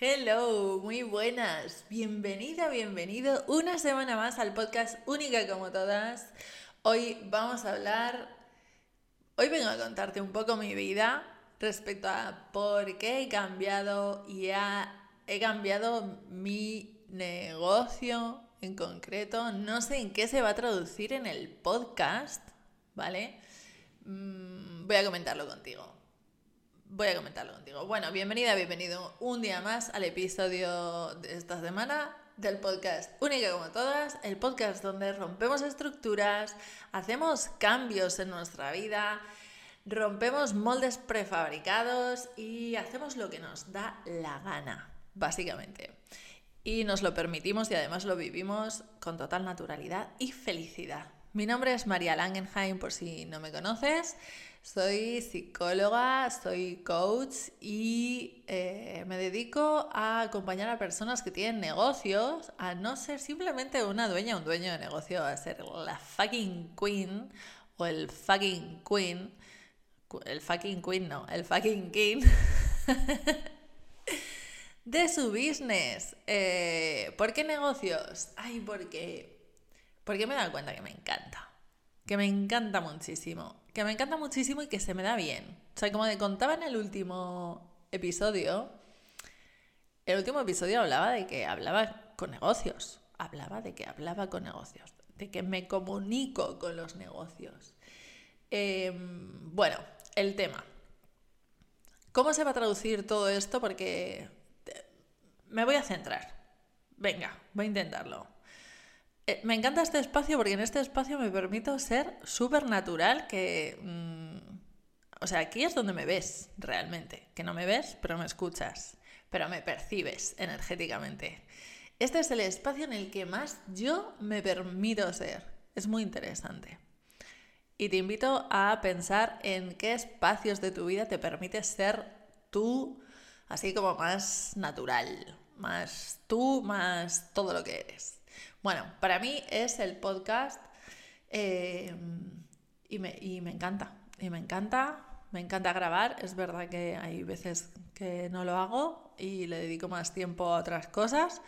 Hello, muy buenas. Bienvenida, bienvenido una semana más al podcast Única como todas. Hoy vamos a hablar, hoy vengo a contarte un poco mi vida respecto a por qué he cambiado y he cambiado mi negocio en concreto. No sé en qué se va a traducir en el podcast, ¿vale? Mm, voy a comentarlo contigo voy a comentarlo contigo. Bueno, bienvenida, bienvenido un día más al episodio de esta semana del podcast Única como todas, el podcast donde rompemos estructuras, hacemos cambios en nuestra vida, rompemos moldes prefabricados y hacemos lo que nos da la gana, básicamente. Y nos lo permitimos y además lo vivimos con total naturalidad y felicidad. Mi nombre es María Langenheim, por si no me conoces. Soy psicóloga, soy coach y eh, me dedico a acompañar a personas que tienen negocios a no ser simplemente una dueña o un dueño de negocio, a ser la fucking queen o el fucking queen. El fucking queen no, el fucking king. de su business. Eh, ¿Por qué negocios? Ay, porque, porque me he dado cuenta que me encanta. Que me encanta muchísimo que me encanta muchísimo y que se me da bien. O sea, como te contaba en el último episodio, el último episodio hablaba de que hablaba con negocios, hablaba de que hablaba con negocios, de que me comunico con los negocios. Em, bueno, el tema. ¿Cómo se va a traducir todo esto? Porque me voy a centrar. Venga, voy a intentarlo. Eh, me encanta este espacio porque en este espacio me permito ser súper natural, que... Mm, o sea, aquí es donde me ves realmente, que no me ves, pero me escuchas, pero me percibes energéticamente. Este es el espacio en el que más yo me permito ser. Es muy interesante. Y te invito a pensar en qué espacios de tu vida te permites ser tú, así como más natural, más tú, más todo lo que eres. Bueno, para mí es el podcast eh, y, me, encanta. Y me encanta, me encanta grabar. Es verdad que hay veces que no lo hago y le dedico más tiempo a otras cosas.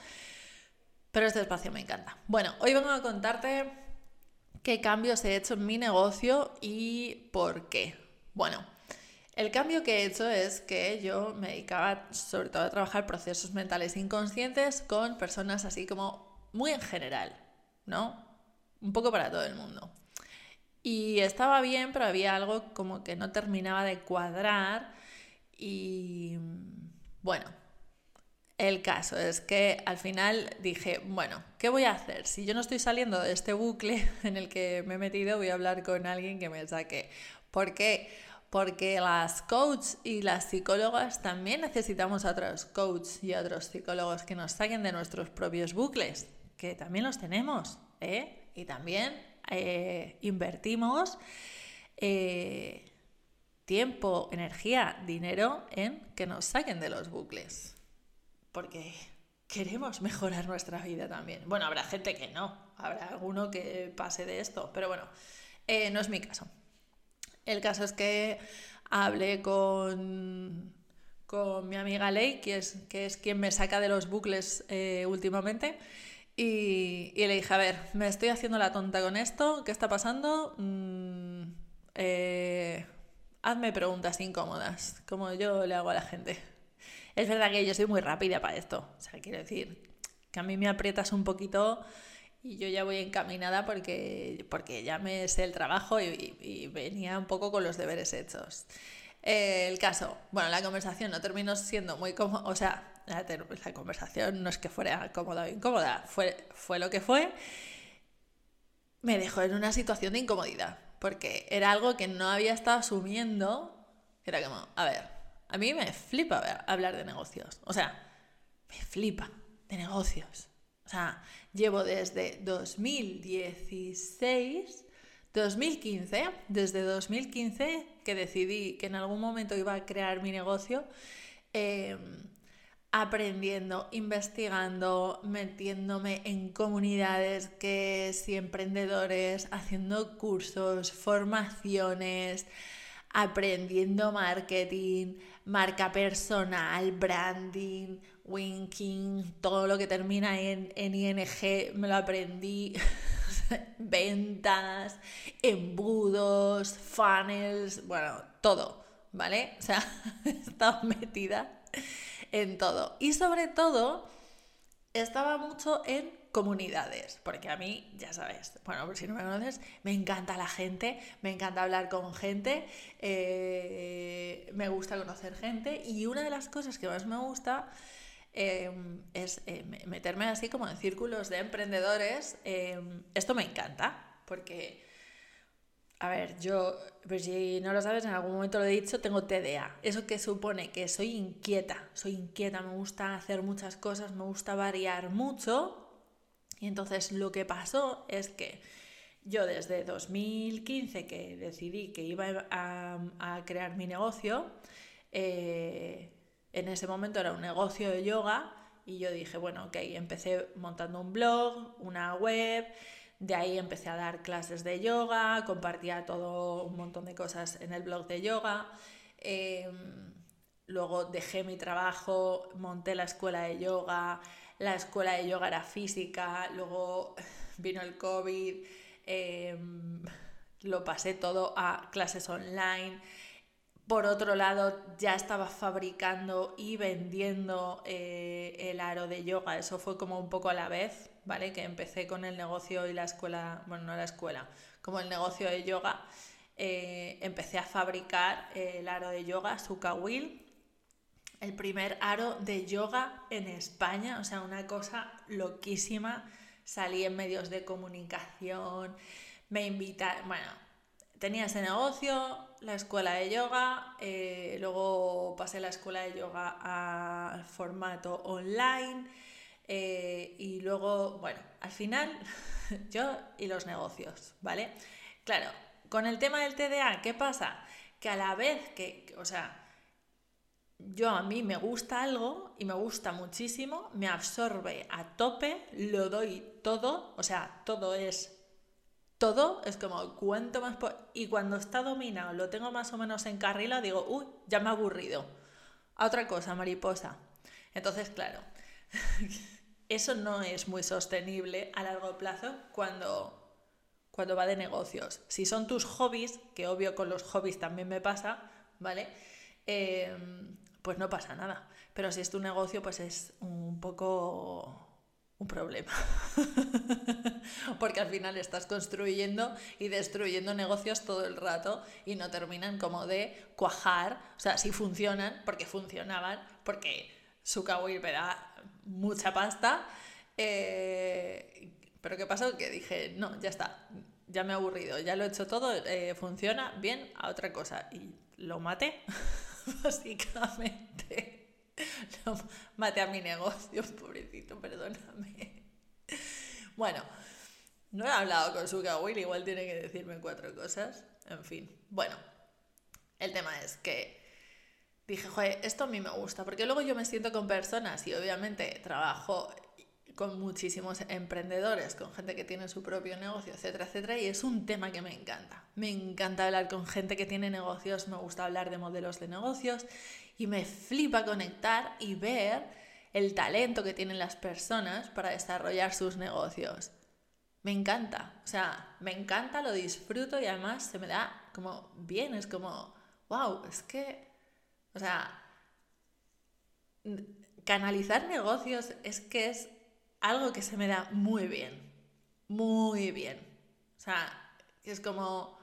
Pero este espacio me encanta. Bueno, hoy vengo a contarte qué cambios he hecho en mi negocio y por qué. Bueno, el cambio que he hecho es que yo me dedicaba sobre todo a trabajar procesos mentales inconscientes con personas así como muy en general, ¿no? Un poco para todo el mundo. Y estaba bien, pero había algo como que no terminaba de cuadrar y bueno, el caso es que al final dije, bueno, ¿qué voy a hacer? Si yo no estoy saliendo de este bucle en el que me he metido, voy a hablar con alguien que me saque. ¿Por qué? Porque las coaches y las psicólogas también necesitamos a otros coaches y otros psicólogos que nos saquen de nuestros propios bucles que también los tenemos, ¿eh? Y también eh, invertimos eh, tiempo, energía, dinero en que nos saquen de los bucles. Porque queremos mejorar nuestra vida también. Bueno, habrá gente que no, habrá alguno que pase de esto, pero bueno, no es mi caso. El caso es que hablé con, con mi amiga Ley, que es, que es quien me saca de los bucles últimamente, y, le dije, a ver, me estoy haciendo la tonta con esto, ¿qué está pasando? Mm, eh, hazme preguntas incómodas, como yo le hago a la gente. Es verdad que yo soy muy rápida para esto, o sea, quiero decir, que a mí me aprietas un poquito y yo ya voy encaminada porque, porque ya me sé el trabajo y, venía un poco con los deberes hechos. Eh, el caso, bueno, la conversación no terminó siendo muy cómoda, o sea, la, conversación no es que fuera cómoda o incómoda, fue, fue lo que fue, me dejó en una situación de incomodidad, porque era algo que no había estado asumiendo, era como, a ver, a mí me flipa hablar de negocios, o sea, me flipa de negocios. O sea, llevo desde 2016, 2015, desde 2015 que decidí que en algún momento iba a crear mi negocio, eh, aprendiendo, investigando, metiéndome en comunidades que si emprendedores, haciendo cursos, formaciones, aprendiendo marketing, marca personal, branding, winking, todo lo que termina en, en ING me lo aprendí. Ventas, embudos, funnels, bueno, todo, ¿vale? O sea, estaba metida en todo. Y sobre todo, estaba mucho en comunidades, porque a mí, ya sabes, bueno, por si no me conoces, me encanta la gente, me encanta hablar con gente, eh, me gusta conocer gente y una de las cosas que más me gusta em, es eh, meterme así como en círculos de emprendedores. Em, esto me encanta, porque, a ver, yo, pues si no lo sabes, en algún momento lo he dicho, tengo TDA. Eso que supone que soy inquieta, soy inquieta, me gusta hacer muchas cosas, me gusta variar mucho y entonces lo que pasó es que yo desde 2015 que decidí que iba a, crear mi negocio, eh, en ese momento era un negocio de yoga y yo dije, bueno, ok, empecé montando un blog, una web, de ahí empecé a dar clases de yoga, compartía todo un montón de cosas en el blog de yoga. Em, luego dejé mi trabajo, monté la escuela de yoga, la escuela de yoga era física, luego vino el COVID, em, lo pasé todo a clases online. Por otro lado, ya estaba fabricando y vendiendo eh, el aro de yoga. Eso fue como un poco a la vez, ¿vale? Que empecé con el negocio y la escuela, bueno, no la escuela, como el negocio de yoga. Eh, empecé a fabricar el aro de yoga, Suka Will, el primer aro de yoga en España, o sea, una cosa loquísima. Salí en medios de comunicación, me invitaron, bueno, tenía ese negocio, la escuela de yoga, eh, luego pasé la escuela de yoga al formato online eh, y luego, bueno, al final yo y los negocios, ¿vale? Claro, con el tema del TDA, ¿qué pasa? Que a la vez que, o sea, yo a mí me gusta algo y me gusta muchísimo, me absorbe a tope, lo doy todo, o sea, todo es todo, es como cuanto más... Y cuando está dominado, lo tengo más o menos encarrilado, digo, uy, ya me ha aburrido. A otra cosa, mariposa. Entonces, claro, eso no es muy sostenible a largo plazo cuando, cuando va de negocios. Si son tus hobbies, que obvio con los hobbies también me pasa, ¿vale? Eh, pues no pasa nada. Pero si es tu negocio, pues es un poco un problema. Porque al final estás construyendo y destruyendo negocios todo el rato y no terminan como de cuajar. O sea, sí funcionan, porque funcionaban, porque su da mucha pasta. Eh, pero ¿qué pasó? Que dije, no, ya está, ya me he aburrido, ya lo he hecho todo, eh, funciona bien, a otra cosa. Y lo maté. básicamente. Lo maté a mi negocio, pobrecito, perdóname. Bueno, no he hablado con su Will, igual tiene que decirme cuatro cosas. En fin, bueno, el tema es que dije, joder, esto a mí me gusta, porque luego yo me siento con personas y obviamente trabajo con muchísimos emprendedores, con gente que tiene su propio negocio, etcétera, etcétera, y es un tema que me encanta. Me encanta hablar con gente que tiene negocios, me gusta hablar de modelos de negocios y me flipa conectar y ver el talento que tienen las personas para desarrollar sus negocios. Me encanta, o sea, me encanta, lo disfruto y además se me da como bien, es como, wow, es que, o sea, canalizar negocios es que es algo que se me da muy bien, muy bien. O sea, es como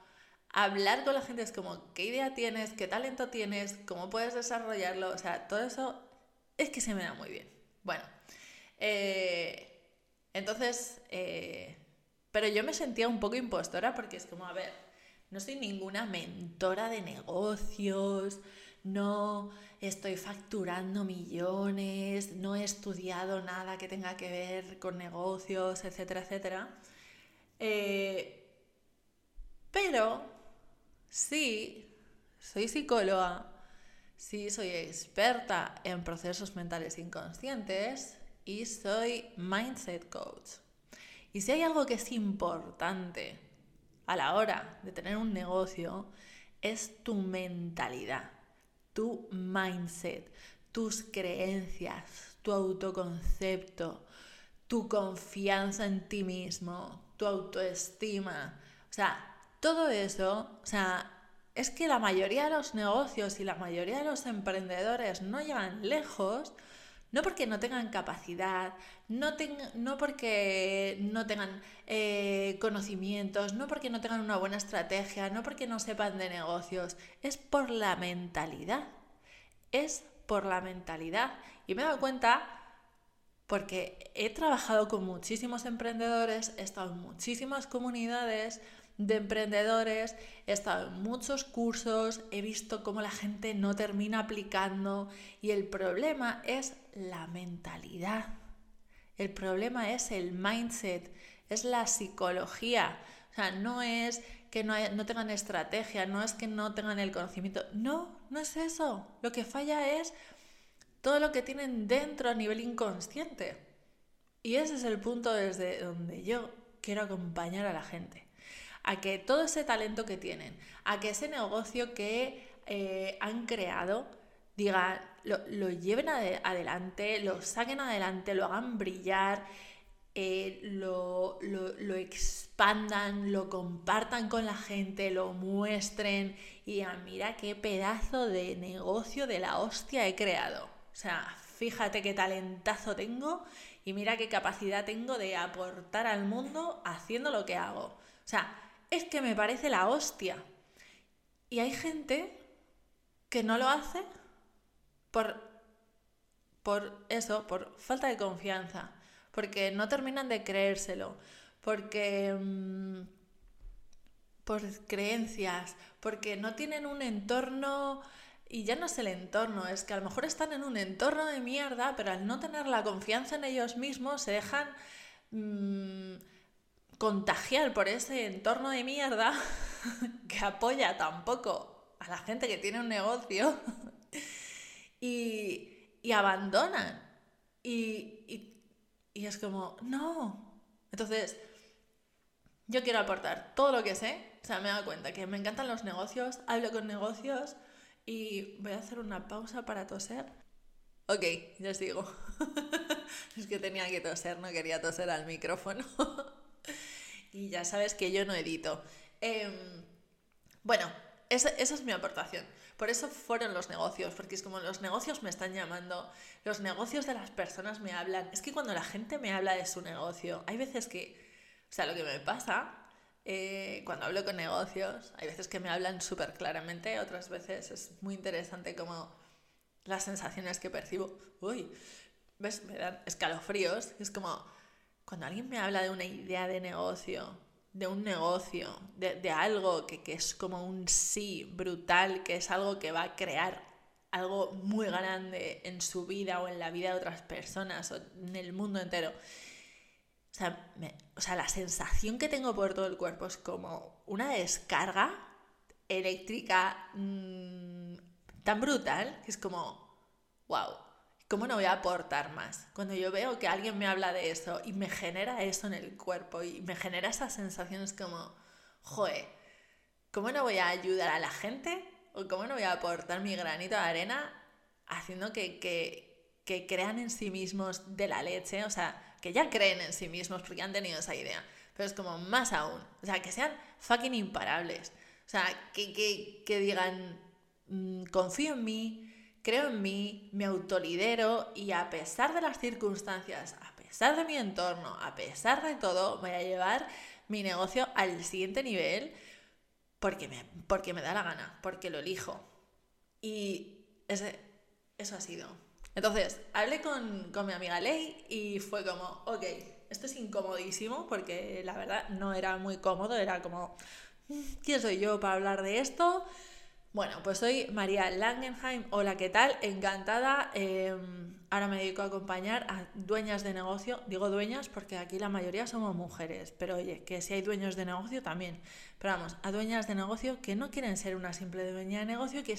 hablar con la gente, es como qué idea tienes, qué talento tienes, cómo puedes desarrollarlo, o sea, todo eso es que se me da muy bien. Bueno, eh, entonces, eh, pero yo me sentía un poco impostora porque es como, a ver, no soy ninguna mentora de negocios, no estoy facturando millones, no he estudiado nada que tenga que ver con negocios, etcétera, etcétera. Eh, pero sí, soy psicóloga, sí soy experta en procesos mentales inconscientes y soy mindset coach. Y si hay algo que es importante a la hora de tener un negocio, es tu mentalidad tu mindset, tus creencias, tu autoconcepto, tu confianza en ti mismo, tu autoestima. O sea, todo eso, o sea, es que la mayoría de los negocios y la mayoría de los emprendedores no llegan lejos no porque no tengan capacidad, no, no porque no tengan eh, conocimientos, no porque no tengan una buena estrategia, no porque no sepan de negocios, es por la mentalidad. Es por la mentalidad. Y me he dado cuenta porque he trabajado con muchísimos emprendedores, he estado en muchísimas comunidades, de emprendedores, he estado en muchos cursos, he visto cómo la gente no termina aplicando y el problema es la mentalidad. El problema es el mindset, es la psicología. O sea, no es que no, no tengan estrategia, no es que no tengan el conocimiento. No, no es eso. Lo que falla es todo lo que tienen dentro a nivel inconsciente. Y ese es el punto desde donde yo quiero acompañar a la gente a que todo ese talento que tienen, a que ese negocio que eh, han creado, digan, lo, lleven adelante, lo saquen adelante, lo hagan brillar, eh, lo, lo, expandan, lo compartan con la gente, lo muestren y digan, mira qué pedazo de negocio de la hostia he creado. O sea, fíjate qué talentazo tengo y mira qué capacidad tengo de aportar al mundo haciendo lo que hago. O sea, es que me parece la hostia. Y hay gente que no lo hace por, por eso, por falta de confianza, porque no terminan de creérselo, porque... Mm, por creencias, porque no tienen un entorno y ya no es el entorno, es que a lo mejor están en un entorno de mierda, pero al no tener la confianza en ellos mismos se dejan mm, contagiar por ese entorno de mierda que apoya tampoco a la gente que tiene un negocio y, y, abandonan. Y, y, es como, no. Entonces, yo quiero aportar todo lo que sé. O sea, me he dado cuenta que me encantan los negocios, hablo con negocios y voy a hacer una pausa para toser. Ok, ya sigo. es que tenía que toser, no quería toser al micrófono. Y ya sabes que yo no edito. Em, bueno, esa, esa, es mi aportación. Por eso fueron los negocios, porque es como los negocios me están llamando, los negocios de las personas me hablan. Es que cuando la gente me habla de su negocio, hay veces que, o sea, lo que me pasa eh, cuando hablo con negocios, hay veces que me hablan súper claramente, otras veces es muy interesante como las sensaciones que percibo. Uy, ¿ves? Me dan escalofríos. Es como, cuando alguien me habla de una idea de negocio, de un negocio, de, algo que, es como un sí brutal, que es algo que va a crear algo muy grande en su vida o en la vida de otras personas o en el mundo entero. O sea, o sea, la sensación que tengo por todo el cuerpo es como una descarga eléctrica mm, tan brutal que es como, wow, ¿cómo no voy a aportar más? Cuando yo veo que alguien me habla de eso y me genera eso en el cuerpo y me genera esas sensaciones como, joe, ¿cómo no voy a ayudar a la gente? ¿O cómo no voy a aportar mi granito de arena haciendo que, que, crean en sí mismos de la leche? O sea, que ya creen en sí mismos porque han tenido esa idea. Pero es como más aún. O sea, que sean fucking imparables. O sea, que, que digan, mm, confío en mí, creo en mí, me autolidero y a pesar de las circunstancias, a pesar de mi entorno, a pesar de todo, voy a llevar mi negocio al siguiente nivel porque me, porque me da la gana, porque lo elijo. Y ese, eso ha sido. Entonces, hablé con, con mi amiga Ley y fue como, ok, esto es incomodísimo porque la verdad no era muy cómodo, era como, mm, ¿quién soy yo para hablar de esto? Bueno, pues soy María Langenheim. Hola, ¿qué tal? Encantada. Em, ahora me dedico a acompañar a dueñas de negocio. Digo dueñas porque aquí la mayoría somos mujeres, pero oye, que si hay dueños de negocio también. Pero vamos, a dueñas de negocio que no quieren ser una simple dueña de negocio, que,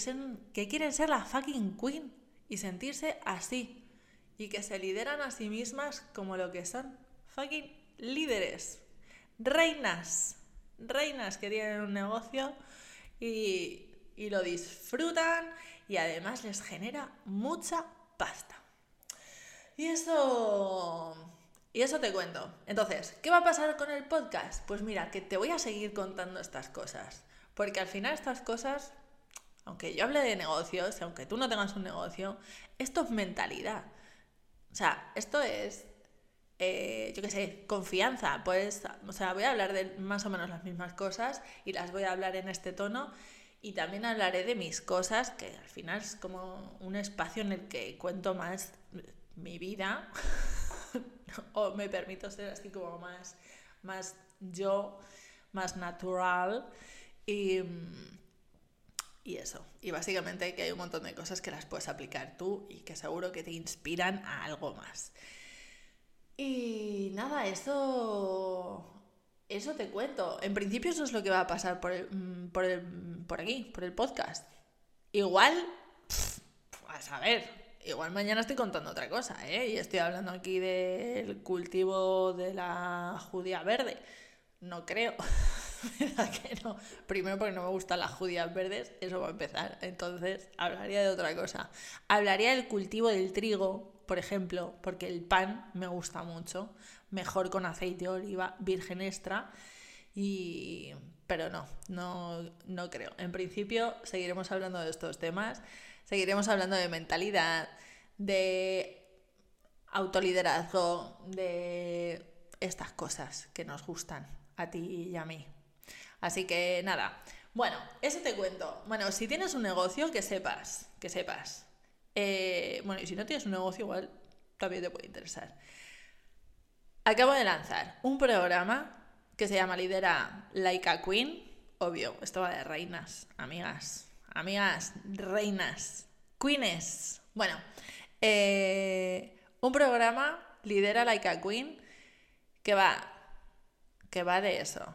que quieren ser la fucking queen y sentirse así. Y que se lideran a sí mismas como lo que son. Fucking líderes. Reinas. Reinas que tienen un negocio y y lo disfrutan y además les genera mucha pasta. Y eso... Y eso te cuento. Entonces, ¿qué va a pasar con el podcast? Pues mira, que te voy a seguir contando estas cosas. Porque al final estas cosas, aunque yo hable de negocios, aunque tú no tengas un negocio, esto es mentalidad. O sea, esto es, eh, yo qué sé, confianza. Pues, o sea, voy a hablar de más o menos las mismas cosas y las voy a hablar en este tono. Y también hablaré de mis cosas, que al final es como un espacio en el que cuento más mi vida o me permito ser así como más, más yo, más natural y, y eso. Y básicamente que hay un montón de cosas que las puedes aplicar tú y que seguro que te inspiran a algo más. Y nada, eso eso te cuento. En principio eso es lo que va a pasar por, por, por aquí, por el podcast. Igual, a saber, igual mañana estoy contando otra cosa, ¿eh? Y estoy hablando aquí del cultivo de la judía verde. No creo. ¿Verdad que no? Primero porque no me gustan las judías verdes, eso va a empezar. Entonces, hablaría de otra cosa. Hablaría del cultivo del trigo, por ejemplo, porque el pan me gusta mucho. Mejor con aceite de oliva virgen extra. Y... Pero no, no, no creo. En principio seguiremos hablando de estos temas Seguiremos hablando de mentalidad, de autoliderazgo, de estas cosas que nos gustan a ti y a mí. Así que nada, bueno, eso te cuento. Bueno, si tienes un negocio, que sepas, que sepas. Eh, bueno, y si no tienes un negocio, igual también te puede interesar. Acabo de lanzar un programa que se llama Lidera Like a Queen. Obvio, esto va de reinas, amigas amigas, reinas, queens. Bueno, eh, un programa lidera Like a Queen que va, que va de eso,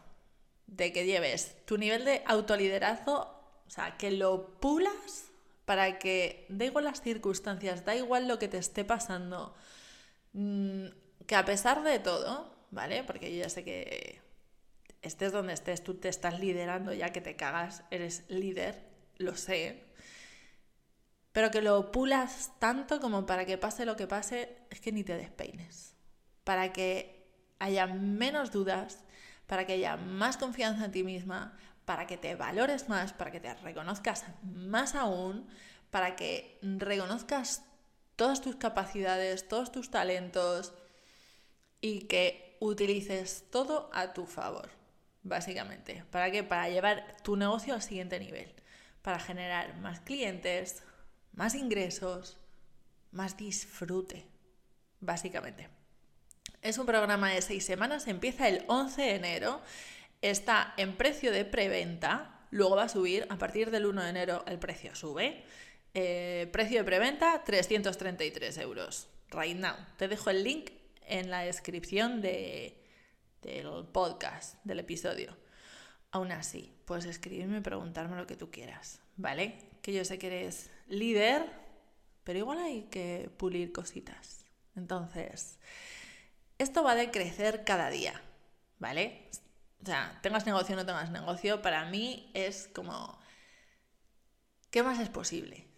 de que lleves tu nivel de autoliderazgo, o sea, que lo pulas para que, da igual las circunstancias, da igual lo que te esté pasando, mm, que a pesar de todo, ¿vale? Porque yo ya sé que estés donde estés, tú te estás liderando ya que te cagas, eres líder, lo sé, pero que lo pulas tanto como para que pase lo que pase, es que ni te despeines. Para que haya menos dudas, para que haya más confianza en ti misma, para que te valores más, para que te reconozcas más aún, para que reconozcas todas tus capacidades, todos tus talentos y que utilices todo a tu favor, básicamente. ¿Para qué? Para llevar tu negocio al siguiente nivel para generar más clientes, más ingresos, más disfrute, básicamente. Es un programa de seis semanas, empieza el 11 de enero, está en precio de preventa, luego va a subir, a partir del 1 de enero el precio sube. Eh, precio de preventa 333 euros. Right now. Te dejo el link en la descripción del podcast, del episodio. Aún así, puedes escribirme y preguntarme lo que tú quieras, ¿vale? Que yo sé que eres líder, pero igual hay que pulir cositas. Entonces, esto va de crecer cada día, ¿vale? O sea, tengas negocio o no tengas negocio, para mí es como, ¿qué más es posible?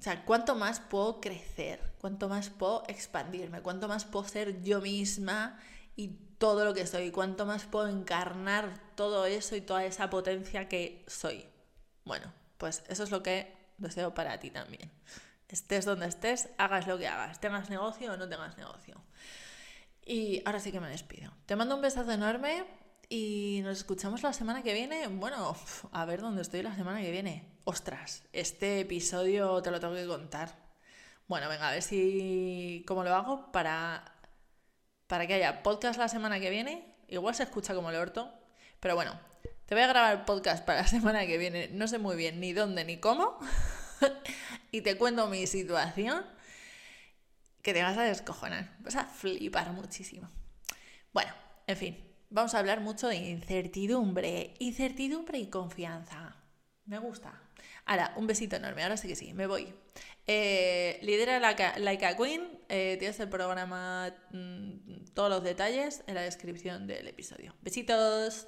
O sea, ¿cuánto más puedo crecer? ¿Cuánto más puedo expandirme? ¿Cuánto más puedo ser yo misma y todo lo que soy, cuánto más puedo encarnar todo eso y toda esa potencia que soy. Bueno, pues eso es lo que deseo para ti también. Estés donde estés, hagas lo que hagas, tengas negocio o no tengas negocio. Y ahora sí que me despido. Te mando un besazo enorme y nos escuchamos la semana que viene. Bueno, a ver dónde estoy la semana que viene. Ostras, este episodio te lo tengo que contar. Bueno, venga, a ver si cómo lo hago para para que haya podcast la semana que viene. Igual se escucha como el orto, pero bueno, te voy a grabar podcast para la semana que viene. No sé muy bien ni dónde ni cómo. y te cuento mi situación. Que te vas a descojonar. Vas a flipar muchísimo. Bueno, en fin, vamos a hablar mucho de incertidumbre. Incertidumbre y confianza. Me gusta. Ahora, un besito enorme. Ahora sí que sí, me voy. Eh, lidera Like a Queen. Eh, tienes el programa, mm, todos los detalles en la descripción del episodio. Besitos.